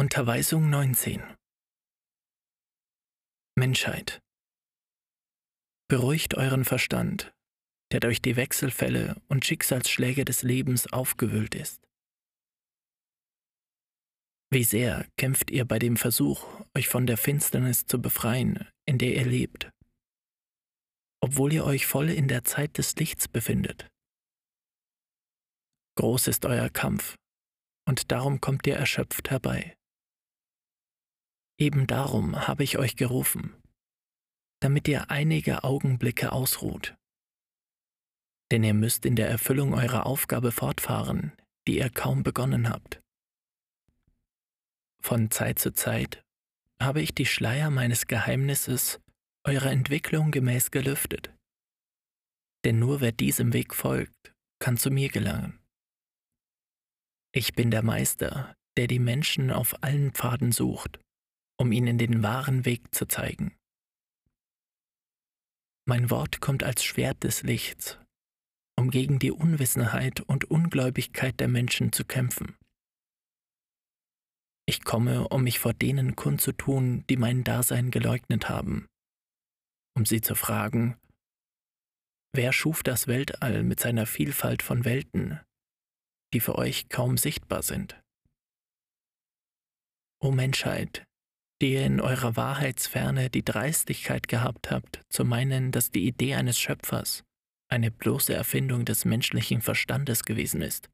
Unterweisung 19 Menschheit Beruhigt euren Verstand, der durch die Wechselfälle und Schicksalsschläge des Lebens aufgewühlt ist. Wie sehr kämpft ihr bei dem Versuch, euch von der Finsternis zu befreien, in der ihr lebt, obwohl ihr euch voll in der Zeit des Lichts befindet. Groß ist euer Kampf, und darum kommt ihr erschöpft herbei. Eben darum habe ich euch gerufen, damit ihr einige Augenblicke ausruht. Denn ihr müsst in der Erfüllung eurer Aufgabe fortfahren, die ihr kaum begonnen habt. Von Zeit zu Zeit habe ich die Schleier meines Geheimnisses eurer Entwicklung gemäß gelüftet. Denn nur wer diesem Weg folgt, kann zu mir gelangen. Ich bin der Meister, der die Menschen auf allen Pfaden sucht um ihnen den wahren Weg zu zeigen. Mein Wort kommt als Schwert des Lichts, um gegen die Unwissenheit und Ungläubigkeit der Menschen zu kämpfen. Ich komme, um mich vor denen kundzutun, die mein Dasein geleugnet haben, um sie zu fragen, wer schuf das Weltall mit seiner Vielfalt von Welten, die für euch kaum sichtbar sind? O Menschheit, die ihr in eurer Wahrheitsferne die Dreistigkeit gehabt habt, zu meinen, dass die Idee eines Schöpfers eine bloße Erfindung des menschlichen Verstandes gewesen ist.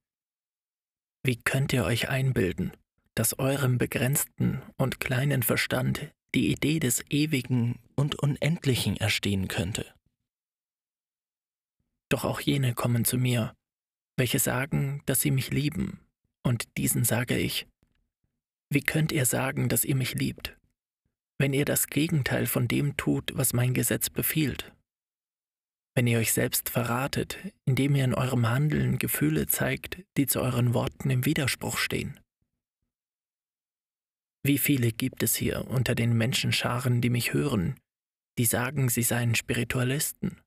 Wie könnt ihr euch einbilden, dass eurem begrenzten und kleinen Verstand die Idee des Ewigen und Unendlichen erstehen könnte? Doch auch jene kommen zu mir, welche sagen, dass sie mich lieben, und diesen sage ich, wie könnt ihr sagen, dass ihr mich liebt, wenn ihr das Gegenteil von dem tut, was mein Gesetz befiehlt? Wenn ihr euch selbst verratet, indem ihr in eurem Handeln Gefühle zeigt, die zu euren Worten im Widerspruch stehen? Wie viele gibt es hier unter den Menschenscharen, die mich hören, die sagen, sie seien Spiritualisten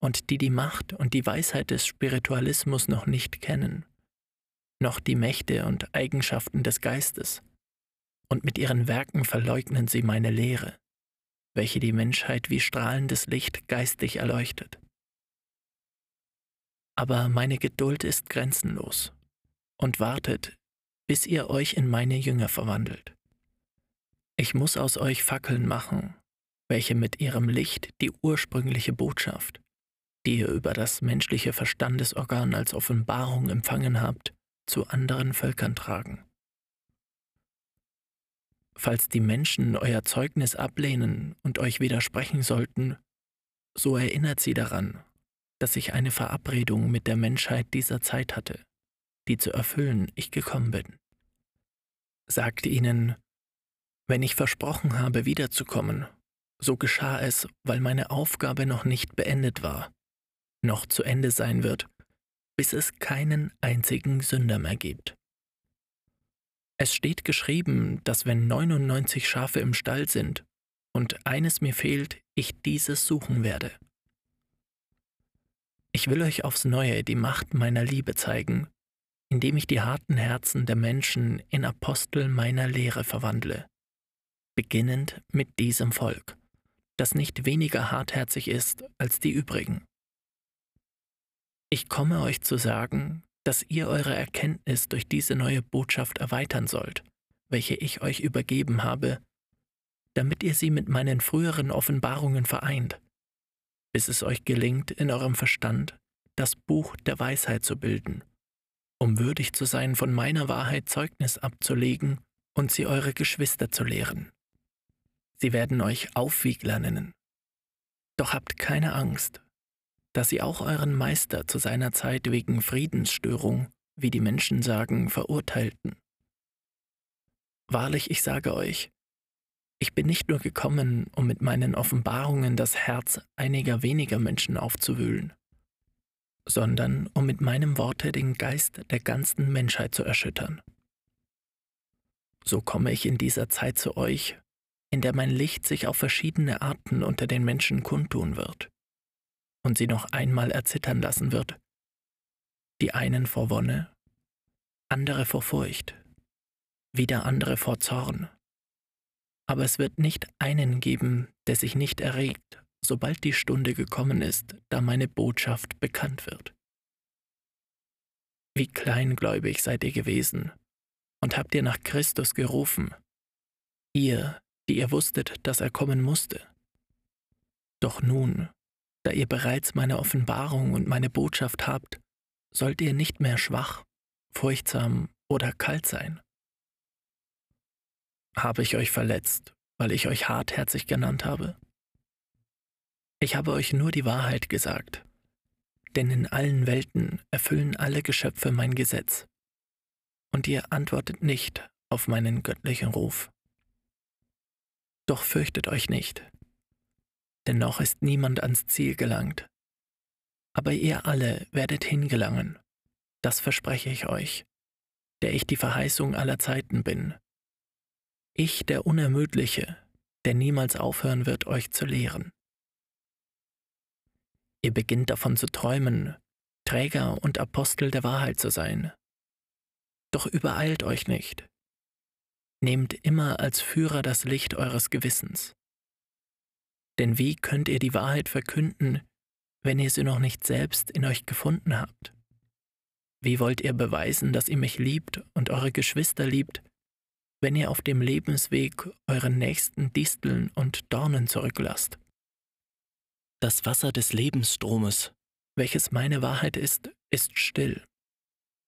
und die die Macht und die Weisheit des Spiritualismus noch nicht kennen noch die Mächte und Eigenschaften des Geistes, und mit ihren Werken verleugnen sie meine Lehre, welche die Menschheit wie strahlendes Licht geistig erleuchtet. Aber meine Geduld ist grenzenlos und wartet, bis ihr euch in meine Jünger verwandelt. Ich muss aus euch Fackeln machen, welche mit ihrem Licht die ursprüngliche Botschaft, die ihr über das menschliche Verstandesorgan als Offenbarung empfangen habt, zu anderen Völkern tragen. Falls die Menschen euer Zeugnis ablehnen und euch widersprechen sollten, so erinnert sie daran, dass ich eine Verabredung mit der Menschheit dieser Zeit hatte, die zu erfüllen ich gekommen bin. Sagt ihnen, wenn ich versprochen habe, wiederzukommen, so geschah es, weil meine Aufgabe noch nicht beendet war, noch zu Ende sein wird bis es keinen einzigen Sünder mehr gibt. Es steht geschrieben, dass wenn 99 Schafe im Stall sind und eines mir fehlt, ich dieses suchen werde. Ich will euch aufs neue die Macht meiner Liebe zeigen, indem ich die harten Herzen der Menschen in Apostel meiner Lehre verwandle, beginnend mit diesem Volk, das nicht weniger hartherzig ist als die übrigen. Ich komme euch zu sagen, dass ihr eure Erkenntnis durch diese neue Botschaft erweitern sollt, welche ich euch übergeben habe, damit ihr sie mit meinen früheren Offenbarungen vereint, bis es euch gelingt, in eurem Verstand das Buch der Weisheit zu bilden, um würdig zu sein, von meiner Wahrheit Zeugnis abzulegen und sie eure Geschwister zu lehren. Sie werden euch Aufwiegler nennen. Doch habt keine Angst, dass sie auch euren Meister zu seiner Zeit wegen Friedensstörung, wie die Menschen sagen, verurteilten. Wahrlich, ich sage euch, ich bin nicht nur gekommen, um mit meinen Offenbarungen das Herz einiger weniger Menschen aufzuwühlen, sondern um mit meinem Worte den Geist der ganzen Menschheit zu erschüttern. So komme ich in dieser Zeit zu euch, in der mein Licht sich auf verschiedene Arten unter den Menschen kundtun wird und sie noch einmal erzittern lassen wird. Die einen vor Wonne, andere vor Furcht, wieder andere vor Zorn. Aber es wird nicht einen geben, der sich nicht erregt, sobald die Stunde gekommen ist, da meine Botschaft bekannt wird. Wie kleingläubig seid ihr gewesen und habt ihr nach Christus gerufen, ihr, die ihr wusstet, dass er kommen musste. Doch nun, da ihr bereits meine Offenbarung und meine Botschaft habt, sollt ihr nicht mehr schwach, furchtsam oder kalt sein. Habe ich euch verletzt, weil ich euch hartherzig genannt habe? Ich habe euch nur die Wahrheit gesagt, denn in allen Welten erfüllen alle Geschöpfe mein Gesetz, und ihr antwortet nicht auf meinen göttlichen Ruf. Doch fürchtet euch nicht, denn noch ist niemand ans Ziel gelangt. Aber ihr alle werdet hingelangen, das verspreche ich euch, der ich die Verheißung aller Zeiten bin. Ich, der Unermüdliche, der niemals aufhören wird, euch zu lehren. Ihr beginnt davon zu träumen, Träger und Apostel der Wahrheit zu sein. Doch übereilt euch nicht, Nehmt immer als Führer das Licht eures Gewissens. Denn wie könnt ihr die Wahrheit verkünden, wenn ihr sie noch nicht selbst in euch gefunden habt? Wie wollt ihr beweisen, dass ihr mich liebt und eure Geschwister liebt, wenn ihr auf dem Lebensweg euren nächsten Disteln und Dornen zurücklasst? Das Wasser des Lebensstromes, welches meine Wahrheit ist, ist still,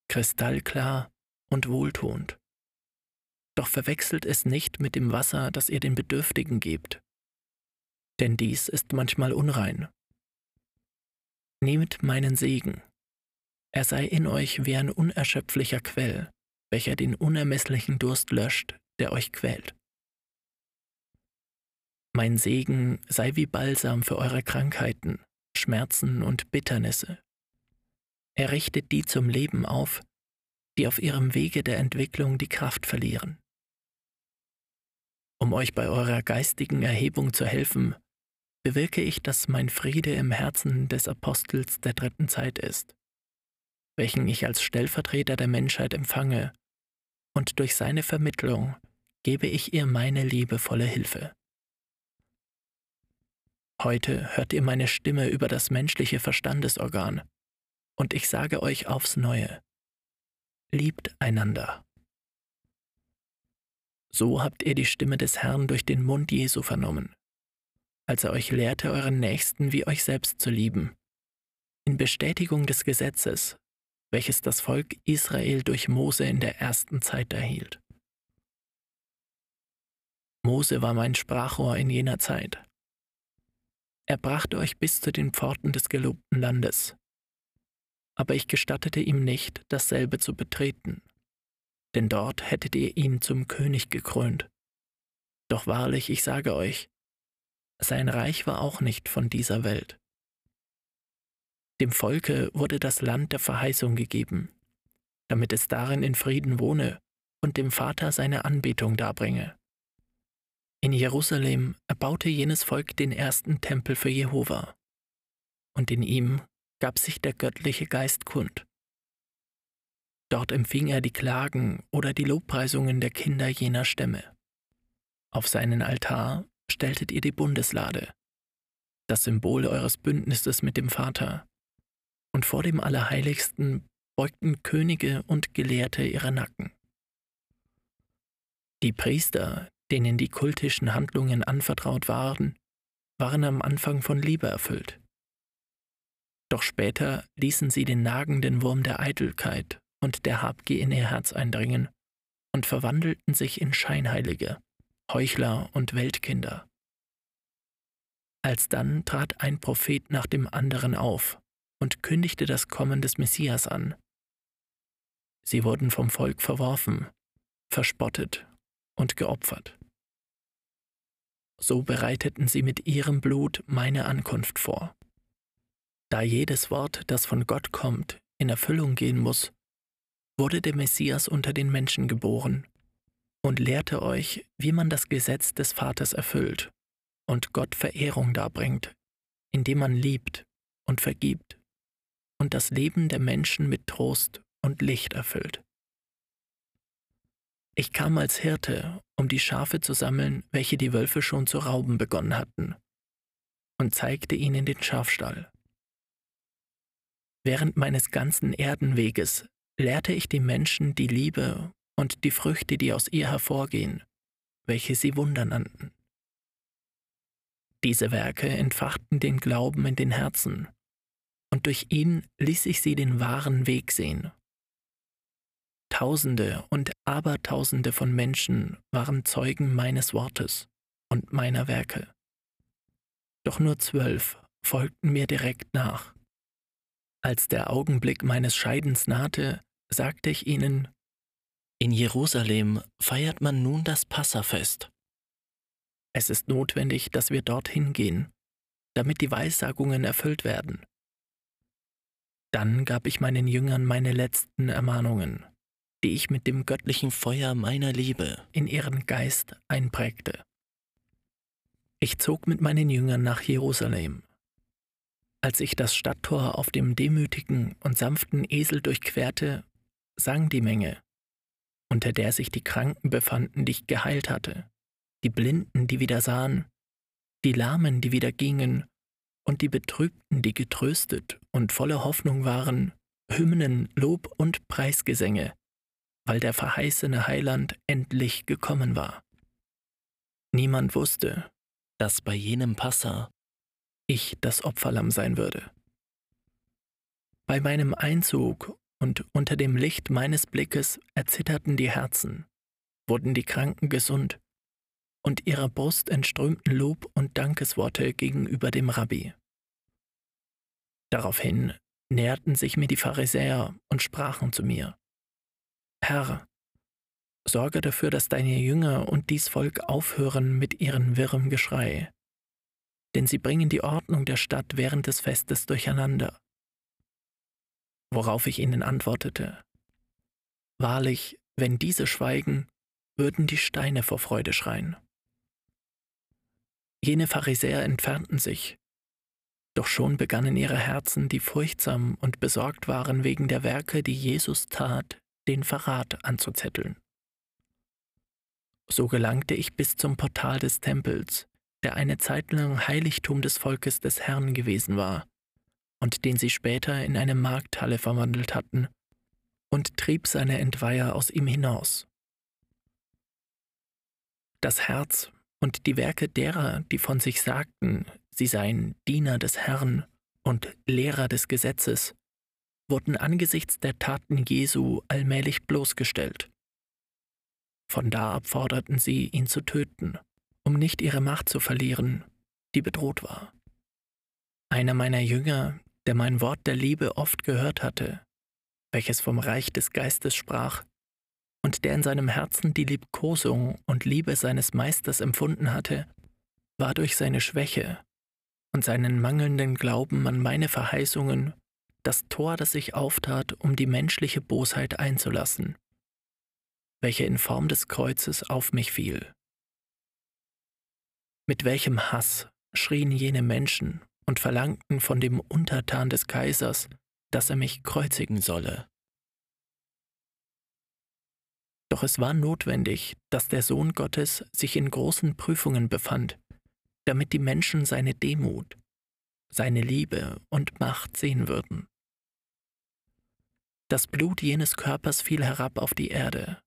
kristallklar und wohltuend doch verwechselt es nicht mit dem Wasser, das ihr den Bedürftigen gebt, denn dies ist manchmal unrein. Nehmt meinen Segen, er sei in euch wie ein unerschöpflicher Quell, welcher den unermesslichen Durst löscht, der euch quält. Mein Segen sei wie Balsam für eure Krankheiten, Schmerzen und Bitternisse. Er richtet die zum Leben auf, die auf ihrem Wege der Entwicklung die Kraft verlieren. Um euch bei eurer geistigen Erhebung zu helfen, bewirke ich, dass mein Friede im Herzen des Apostels der dritten Zeit ist, welchen ich als Stellvertreter der Menschheit empfange, und durch seine Vermittlung gebe ich ihr meine liebevolle Hilfe. Heute hört ihr meine Stimme über das menschliche Verstandesorgan, und ich sage euch aufs neue, liebt einander. So habt ihr die Stimme des Herrn durch den Mund Jesu vernommen, als er euch lehrte, euren Nächsten wie euch selbst zu lieben, in Bestätigung des Gesetzes, welches das Volk Israel durch Mose in der ersten Zeit erhielt. Mose war mein Sprachrohr in jener Zeit. Er brachte euch bis zu den Pforten des gelobten Landes, aber ich gestattete ihm nicht, dasselbe zu betreten, denn dort hättet ihr ihn zum König gekrönt. Doch wahrlich, ich sage euch, sein Reich war auch nicht von dieser Welt. Dem Volke wurde das Land der Verheißung gegeben, damit es darin in Frieden wohne und dem Vater seine Anbetung darbringe. In Jerusalem erbaute jenes Volk den ersten Tempel für Jehova, und in ihm gab sich der göttliche Geist kund. Dort empfing er die Klagen oder die Lobpreisungen der Kinder jener Stämme. Auf seinen Altar stelltet ihr die Bundeslade, das Symbol eures Bündnisses mit dem Vater, und vor dem Allerheiligsten beugten Könige und Gelehrte ihre Nacken. Die Priester, denen die kultischen Handlungen anvertraut waren, waren am Anfang von Liebe erfüllt. Doch später ließen sie den nagenden Wurm der Eitelkeit und der Habgier in ihr Herz eindringen und verwandelten sich in Scheinheilige, Heuchler und Weltkinder. Alsdann trat ein Prophet nach dem anderen auf und kündigte das Kommen des Messias an. Sie wurden vom Volk verworfen, verspottet und geopfert. So bereiteten sie mit ihrem Blut meine Ankunft vor. Da jedes Wort, das von Gott kommt, in Erfüllung gehen muss, wurde der Messias unter den Menschen geboren und lehrte euch, wie man das Gesetz des Vaters erfüllt und Gott Verehrung darbringt, indem man liebt und vergibt und das Leben der Menschen mit Trost und Licht erfüllt. Ich kam als Hirte, um die Schafe zu sammeln, welche die Wölfe schon zu rauben begonnen hatten, und zeigte ihnen den Schafstall. Während meines ganzen Erdenweges lehrte ich die Menschen die Liebe und die Früchte, die aus ihr hervorgehen, welche sie Wunder nannten. Diese Werke entfachten den Glauben in den Herzen, und durch ihn ließ ich sie den wahren Weg sehen. Tausende und Abertausende von Menschen waren Zeugen meines Wortes und meiner Werke. Doch nur zwölf folgten mir direkt nach. Als der Augenblick meines Scheidens nahte, sagte ich ihnen, In Jerusalem feiert man nun das Passafest. Es ist notwendig, dass wir dorthin gehen, damit die Weissagungen erfüllt werden. Dann gab ich meinen Jüngern meine letzten Ermahnungen, die ich mit dem göttlichen Feuer meiner Liebe in ihren Geist einprägte. Ich zog mit meinen Jüngern nach Jerusalem. Als ich das Stadttor auf dem demütigen und sanften Esel durchquerte, sang die Menge, unter der sich die Kranken befanden, die ich geheilt hatte, die Blinden, die wieder sahen, die Lahmen, die wieder gingen, und die Betrübten, die getröstet und voller Hoffnung waren, Hymnen, Lob und Preisgesänge, weil der verheißene Heiland endlich gekommen war. Niemand wusste, dass bei jenem Passa ich das Opferlamm sein würde. Bei meinem Einzug und unter dem Licht meines Blickes erzitterten die Herzen, wurden die Kranken gesund, und ihrer Brust entströmten Lob und Dankesworte gegenüber dem Rabbi. Daraufhin näherten sich mir die Pharisäer und sprachen zu mir, Herr, sorge dafür, dass deine Jünger und dies Volk aufhören mit ihrem wirrem Geschrei, denn sie bringen die Ordnung der Stadt während des Festes durcheinander. Worauf ich ihnen antwortete, Wahrlich, wenn diese schweigen, würden die Steine vor Freude schreien. Jene Pharisäer entfernten sich, doch schon begannen ihre Herzen, die furchtsam und besorgt waren wegen der Werke, die Jesus tat, den Verrat anzuzetteln. So gelangte ich bis zum Portal des Tempels, der eine Zeit lang Heiligtum des Volkes des Herrn gewesen war und den sie später in eine Markthalle verwandelt hatten, und trieb seine Entweiher aus ihm hinaus. Das Herz und die Werke derer, die von sich sagten, sie seien Diener des Herrn und Lehrer des Gesetzes, wurden angesichts der Taten Jesu allmählich bloßgestellt. Von da ab forderten sie, ihn zu töten, um nicht ihre Macht zu verlieren, die bedroht war. Einer meiner Jünger, der mein Wort der Liebe oft gehört hatte, welches vom Reich des Geistes sprach, und der in seinem Herzen die Liebkosung und Liebe seines Meisters empfunden hatte, war durch seine Schwäche und seinen mangelnden Glauben an meine Verheißungen das Tor, das sich auftat, um die menschliche Bosheit einzulassen, welche in Form des Kreuzes auf mich fiel. Mit welchem Hass schrien jene Menschen und verlangten von dem Untertan des Kaisers, dass er mich kreuzigen solle. Doch es war notwendig, dass der Sohn Gottes sich in großen Prüfungen befand, damit die Menschen seine Demut, seine Liebe und Macht sehen würden. Das Blut jenes Körpers fiel herab auf die Erde,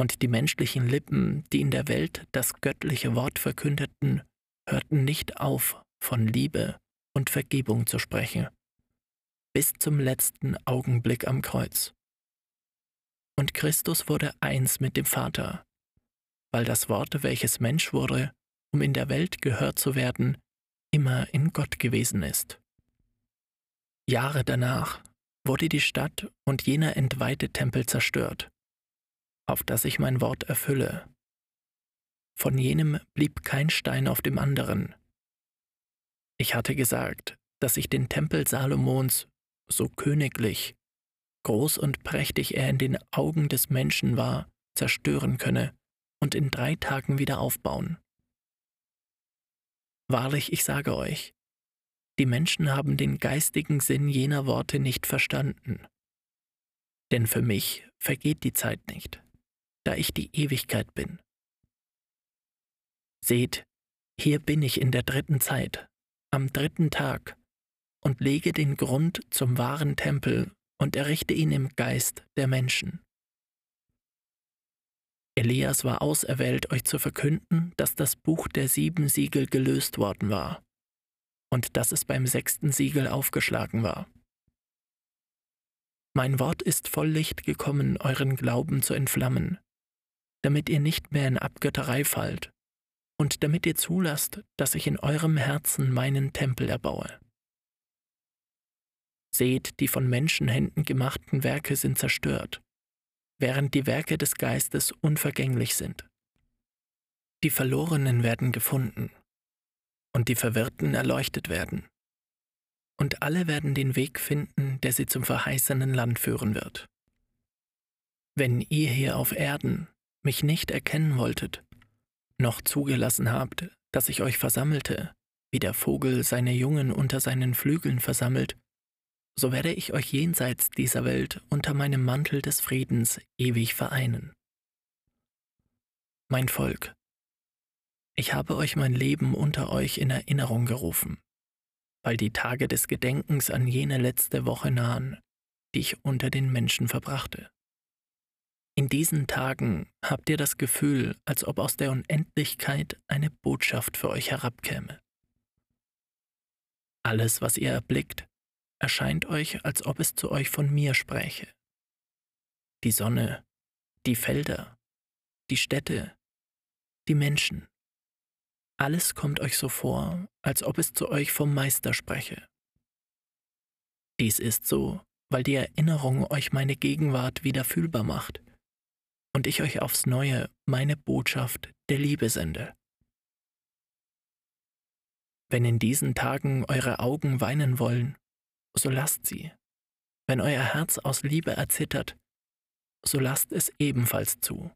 und die menschlichen Lippen, die in der Welt das göttliche Wort verkündeten, hörten nicht auf, von Liebe und Vergebung zu sprechen, bis zum letzten Augenblick am Kreuz. Und Christus wurde eins mit dem Vater, weil das Wort, welches Mensch wurde, um in der Welt gehört zu werden, immer in Gott gewesen ist. Jahre danach wurde die Stadt und jener entweihte Tempel zerstört, auf das ich mein Wort erfülle. Von jenem blieb kein Stein auf dem anderen. Ich hatte gesagt, dass ich den Tempel Salomons, so königlich groß und prächtig er in den Augen des Menschen war, zerstören könne und in drei Tagen wieder aufbauen. Wahrlich, ich sage euch, die Menschen haben den geistigen Sinn jener Worte nicht verstanden. Denn für mich vergeht die Zeit nicht, da ich die Ewigkeit bin. Seht, hier bin ich in der dritten Zeit, am dritten Tag, und lege den Grund zum wahren Tempel und errichte ihn im Geist der Menschen. Elias war auserwählt, euch zu verkünden, dass das Buch der sieben Siegel gelöst worden war und dass es beim sechsten Siegel aufgeschlagen war. Mein Wort ist voll Licht gekommen, euren Glauben zu entflammen, damit ihr nicht mehr in Abgötterei fallt und damit ihr zulasst, dass ich in eurem Herzen meinen Tempel erbaue. Seht, die von Menschenhänden gemachten Werke sind zerstört, während die Werke des Geistes unvergänglich sind. Die Verlorenen werden gefunden und die Verwirrten erleuchtet werden. Und alle werden den Weg finden, der sie zum verheißenen Land führen wird. Wenn ihr hier auf Erden mich nicht erkennen wolltet, noch zugelassen habt, dass ich euch versammelte, wie der Vogel seine Jungen unter seinen Flügeln versammelt, so werde ich euch jenseits dieser Welt unter meinem Mantel des Friedens ewig vereinen. Mein Volk, ich habe euch mein Leben unter euch in Erinnerung gerufen, weil die Tage des Gedenkens an jene letzte Woche nahen, die ich unter den Menschen verbrachte. In diesen Tagen habt ihr das Gefühl, als ob aus der Unendlichkeit eine Botschaft für euch herabkäme. Alles, was ihr erblickt, erscheint euch, als ob es zu euch von mir spräche. Die Sonne, die Felder, die Städte, die Menschen. Alles kommt euch so vor, als ob es zu euch vom Meister spreche. Dies ist so, weil die Erinnerung euch meine Gegenwart wieder fühlbar macht und ich euch aufs neue meine Botschaft der Liebe sende. Wenn in diesen Tagen eure Augen weinen wollen, so lasst sie. Wenn euer Herz aus Liebe erzittert, so lasst es ebenfalls zu.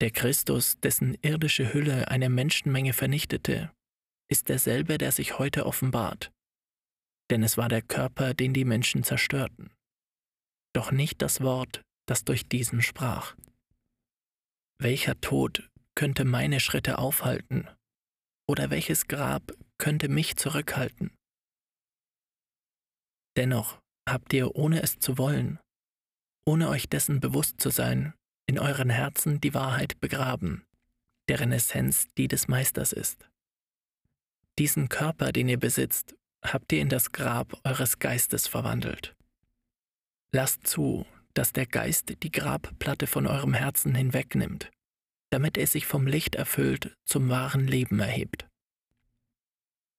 Der Christus, dessen irdische Hülle eine Menschenmenge vernichtete, ist derselbe, der sich heute offenbart, denn es war der Körper, den die Menschen zerstörten, doch nicht das Wort, das durch diesen sprach. Welcher Tod könnte meine Schritte aufhalten, oder welches Grab könnte mich zurückhalten? Dennoch habt ihr, ohne es zu wollen, ohne euch dessen bewusst zu sein, in euren Herzen die Wahrheit begraben, deren Essenz die des Meisters ist. Diesen Körper, den ihr besitzt, habt ihr in das Grab eures Geistes verwandelt. Lasst zu, dass der Geist die Grabplatte von eurem Herzen hinwegnimmt, damit er sich vom Licht erfüllt zum wahren Leben erhebt.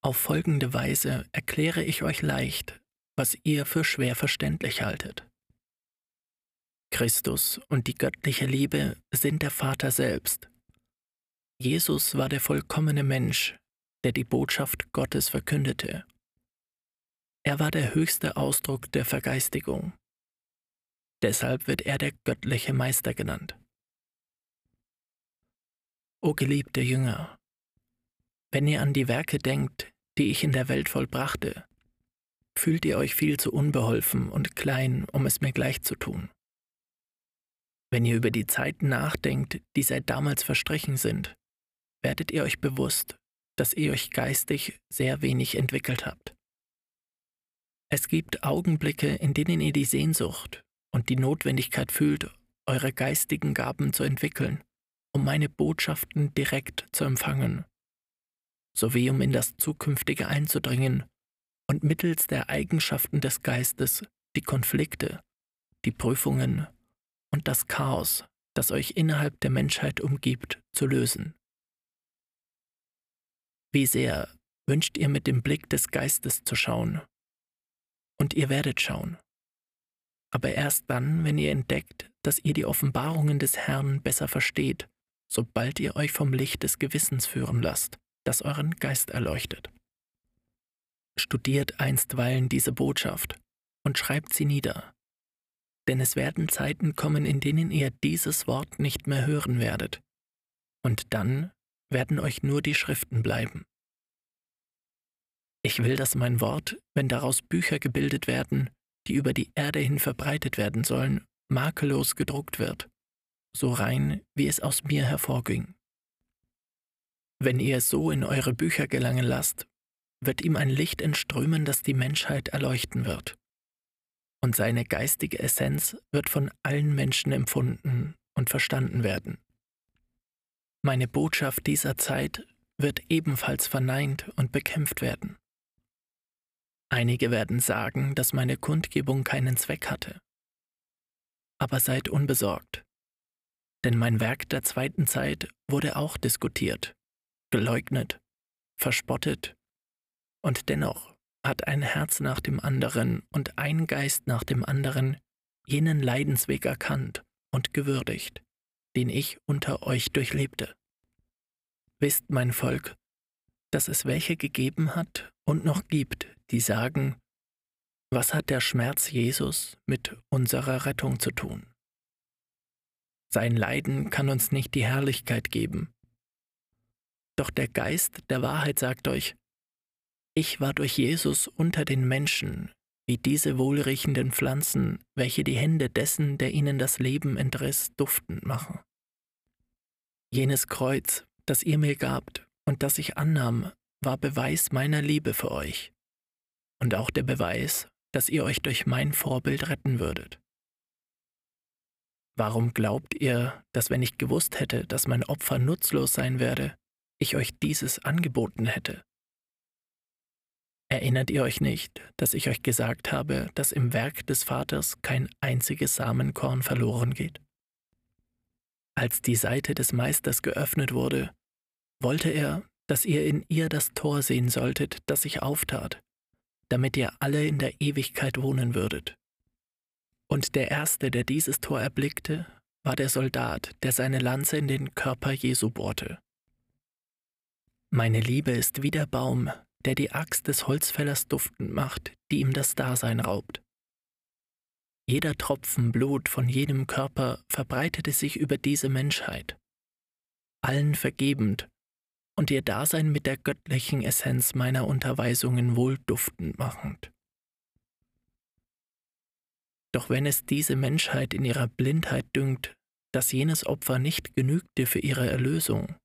Auf folgende Weise erkläre ich euch leicht, was ihr für schwer verständlich haltet. Christus und die göttliche Liebe sind der Vater selbst. Jesus war der vollkommene Mensch, der die Botschaft Gottes verkündete. Er war der höchste Ausdruck der Vergeistigung. Deshalb wird er der göttliche Meister genannt. O geliebte Jünger, wenn ihr an die Werke denkt, die ich in der Welt vollbrachte, fühlt ihr euch viel zu unbeholfen und klein, um es mir gleich zu tun. Wenn ihr über die Zeiten nachdenkt, die seit damals verstrichen sind, werdet ihr euch bewusst, dass ihr euch geistig sehr wenig entwickelt habt. Es gibt Augenblicke, in denen ihr die Sehnsucht und die Notwendigkeit fühlt, eure geistigen Gaben zu entwickeln, um meine Botschaften direkt zu empfangen, sowie um in das Zukünftige einzudringen und mittels der Eigenschaften des Geistes die Konflikte, die Prüfungen und das Chaos, das euch innerhalb der Menschheit umgibt, zu lösen. Wie sehr wünscht ihr mit dem Blick des Geistes zu schauen? Und ihr werdet schauen. Aber erst dann, wenn ihr entdeckt, dass ihr die Offenbarungen des Herrn besser versteht, sobald ihr euch vom Licht des Gewissens führen lasst, das euren Geist erleuchtet. Studiert einstweilen diese Botschaft und schreibt sie nieder. Denn es werden Zeiten kommen, in denen ihr dieses Wort nicht mehr hören werdet. Und dann werden euch nur die Schriften bleiben. Ich will, dass mein Wort, wenn daraus Bücher gebildet werden, die über die Erde hin verbreitet werden sollen, makellos gedruckt wird, so rein, wie es aus mir hervorging. Wenn ihr es so in eure Bücher gelangen lasst, wird ihm ein Licht entströmen, das die Menschheit erleuchten wird. Und seine geistige Essenz wird von allen Menschen empfunden und verstanden werden. Meine Botschaft dieser Zeit wird ebenfalls verneint und bekämpft werden. Einige werden sagen, dass meine Kundgebung keinen Zweck hatte. Aber seid unbesorgt, denn mein Werk der zweiten Zeit wurde auch diskutiert, geleugnet, verspottet und dennoch hat ein Herz nach dem anderen und ein Geist nach dem anderen jenen Leidensweg erkannt und gewürdigt, den ich unter euch durchlebte. Wisst, mein Volk, dass es welche gegeben hat und noch gibt, die sagen, was hat der Schmerz Jesus mit unserer Rettung zu tun? Sein Leiden kann uns nicht die Herrlichkeit geben. Doch der Geist der Wahrheit sagt euch, ich war durch Jesus unter den Menschen, wie diese wohlriechenden Pflanzen, welche die Hände dessen, der ihnen das Leben entriss, duftend machen. Jenes Kreuz, das ihr mir gabt und das ich annahm, war Beweis meiner Liebe für euch und auch der Beweis, dass ihr euch durch mein Vorbild retten würdet. Warum glaubt ihr, dass wenn ich gewusst hätte, dass mein Opfer nutzlos sein werde, ich euch dieses angeboten hätte? Erinnert ihr euch nicht, dass ich euch gesagt habe, dass im Werk des Vaters kein einziges Samenkorn verloren geht? Als die Seite des Meisters geöffnet wurde, wollte er, dass ihr in ihr das Tor sehen solltet, das sich auftat, damit ihr alle in der Ewigkeit wohnen würdet. Und der Erste, der dieses Tor erblickte, war der Soldat, der seine Lanze in den Körper Jesu bohrte. Meine Liebe ist wie der Baum, der die Axt des Holzfällers duftend macht, die ihm das Dasein raubt. Jeder Tropfen Blut von jenem Körper verbreitete sich über diese Menschheit, allen vergebend und ihr Dasein mit der göttlichen Essenz meiner Unterweisungen wohlduftend machend. Doch wenn es diese Menschheit in ihrer Blindheit dünkt, dass jenes Opfer nicht genügte für ihre Erlösung,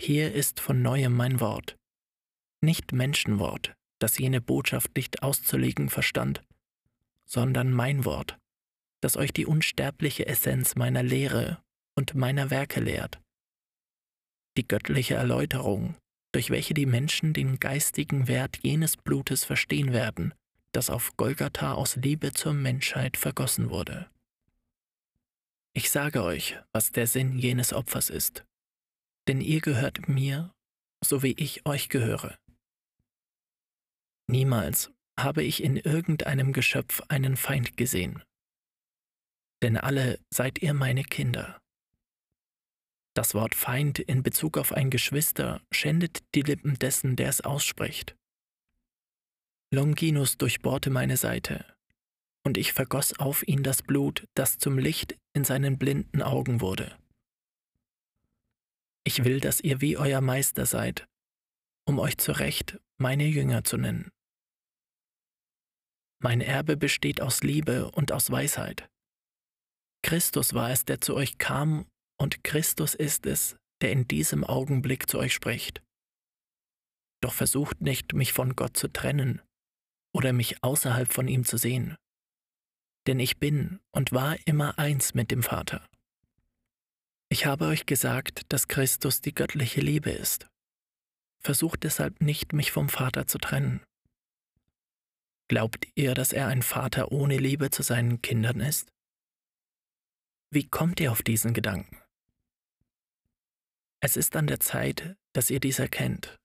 hier ist von neuem mein Wort, nicht Menschenwort, das jene Botschaft nicht auszulegen verstand, sondern mein Wort, das euch die unsterbliche Essenz meiner Lehre und meiner Werke lehrt. Die göttliche Erläuterung, durch welche die Menschen den geistigen Wert jenes Blutes verstehen werden, das auf Golgatha aus Liebe zur Menschheit vergossen wurde. Ich sage euch, was der Sinn jenes Opfers ist, denn ihr gehört mir, so wie ich euch gehöre. Niemals habe ich in irgendeinem Geschöpf einen Feind gesehen, denn alle seid ihr meine Kinder. Das Wort Feind in Bezug auf ein Geschwister schändet die Lippen dessen, der es ausspricht. Longinus durchbohrte meine Seite, und ich vergoss auf ihn das Blut, das zum Licht in seinen blinden Augen wurde. Ich will, dass ihr wie euer Meister seid, um euch zu Recht meine Jünger zu nennen. Mein Erbe besteht aus Liebe und aus Weisheit. Christus war es, der zu euch kam, und Christus ist es, der in diesem Augenblick zu euch spricht. Doch versucht nicht, mich von Gott zu trennen oder mich außerhalb von ihm zu sehen. Denn ich bin und war immer eins mit dem Vater. Ich habe euch gesagt, dass Christus die göttliche Liebe ist. Versucht deshalb nicht, mich vom Vater zu trennen. Glaubt ihr, dass er ein Vater ohne Liebe zu seinen Kindern ist? Wie kommt ihr auf diesen Gedanken? Es ist an der Zeit, dass ihr dies erkennt.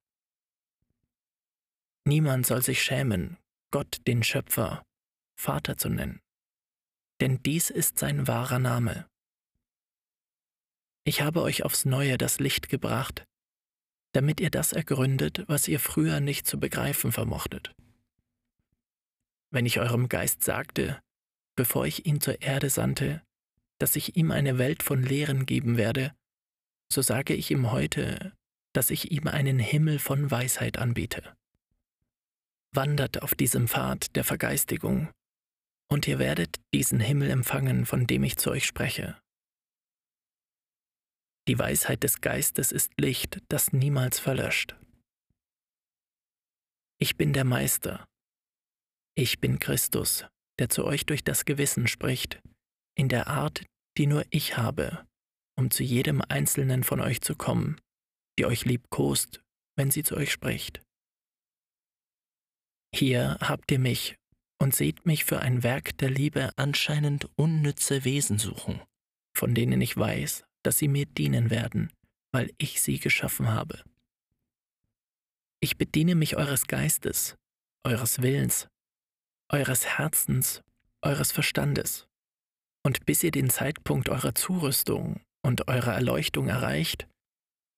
Niemand soll sich schämen, Gott den Schöpfer Vater zu nennen, denn dies ist sein wahrer Name. Ich habe euch aufs neue das Licht gebracht, damit ihr das ergründet, was ihr früher nicht zu begreifen vermochtet wenn ich eurem Geist sagte, bevor ich ihn zur Erde sandte, dass ich ihm eine Welt von Lehren geben werde, so sage ich ihm heute, dass ich ihm einen Himmel von Weisheit anbiete. Wandert auf diesem Pfad der Vergeistigung, und ihr werdet diesen Himmel empfangen, von dem ich zu euch spreche, Die Weisheit des Geistes ist Licht, das niemals verlöscht. Ich bin der Meister. Ich bin Christus, der zu euch durch das Gewissen spricht, in der Art, die nur ich habe, um zu jedem einzelnen von euch zu kommen, die euch liebkost, wenn sie zu euch spricht. Hier habt ihr mich und seht mich für ein Werk der Liebe anscheinend unnütze Wesen suchen, von denen ich weiß, dass sie mir dienen werden, weil ich sie geschaffen habe. Ich bediene mich eures Geistes, eures Willens, eures Herzens, eures Verstandes. Und bis ihr den Zeitpunkt eurer Zurüstung und eurer Erleuchtung erreicht,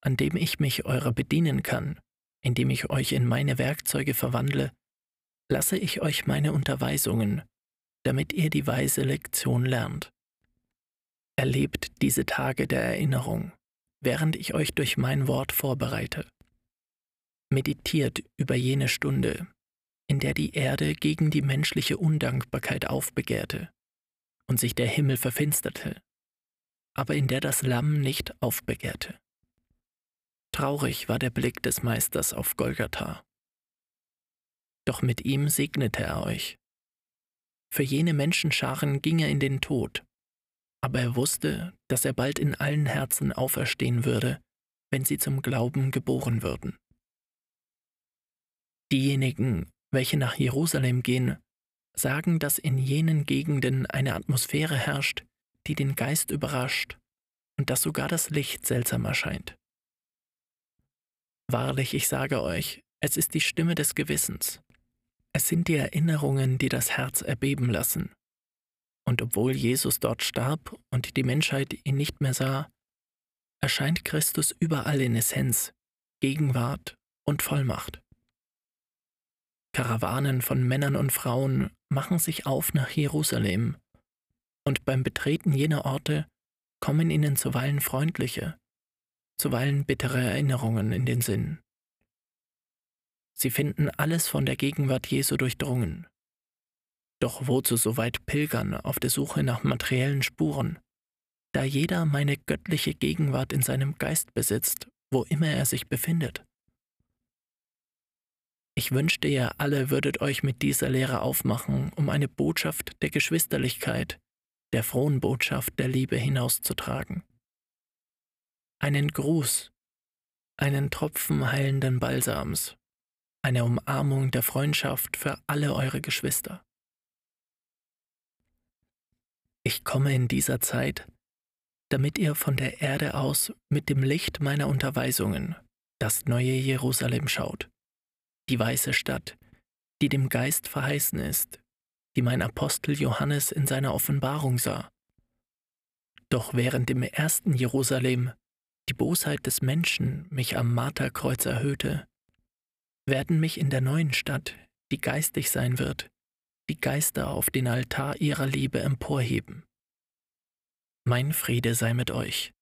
an dem ich mich eurer bedienen kann, indem ich euch in meine Werkzeuge verwandle, lasse ich euch meine Unterweisungen, damit ihr die weise Lektion lernt. Erlebt diese Tage der Erinnerung, während ich euch durch mein Wort vorbereite. Meditiert über jene Stunde, in der die Erde gegen die menschliche Undankbarkeit aufbegehrte und sich der Himmel verfinsterte, aber in der das Lamm nicht aufbegehrte. Traurig war der Blick des Meisters auf Golgatha. Doch mit ihm segnete er euch. Für jene Menschenscharen ging er in den Tod, aber er wusste, dass er bald in allen Herzen auferstehen würde, wenn sie zum Glauben geboren würden. Diejenigen, welche nach Jerusalem gehen, sagen, dass in jenen Gegenden eine Atmosphäre herrscht, die den Geist überrascht und dass sogar das Licht seltsam erscheint. Wahrlich, ich sage euch, es ist die Stimme des Gewissens. Es sind die Erinnerungen, die das Herz erbeben lassen. Und obwohl Jesus dort starb und die Menschheit ihn nicht mehr sah, erscheint Christus überall in Essenz, Gegenwart und Vollmacht. Karawanen von Männern und Frauen machen sich auf nach Jerusalem, und beim Betreten jener Orte kommen ihnen zuweilen freundliche, zuweilen bittere Erinnerungen in den Sinn. Sie finden alles von der Gegenwart Jesu durchdrungen, doch wozu so weit pilgern auf der Suche nach materiellen Spuren, da jeder meine göttliche Gegenwart in seinem Geist besitzt, wo immer er sich befindet? Ich wünschte, ihr alle würdet euch mit dieser Lehre aufmachen, um eine Botschaft der Geschwisterlichkeit, der frohen Botschaft der Liebe hinauszutragen. Einen Gruß, einen Tropfen heilenden Balsams, eine Umarmung der Freundschaft für alle eure Geschwister. Ich komme in dieser Zeit, damit ihr von der Erde aus mit dem Licht meiner Unterweisungen das neue Jerusalem schaut, die weiße Stadt, die dem Geist verheißen ist, die mein Apostel Johannes in seiner Offenbarung sah. Doch während im ersten Jerusalem die Bosheit des Menschen mich am Marterkreuz erhöhte, werden mich in der neuen Stadt, die geistig sein wird, die Geister auf den Altar ihrer Liebe emporheben. Mein Friede sei mit euch.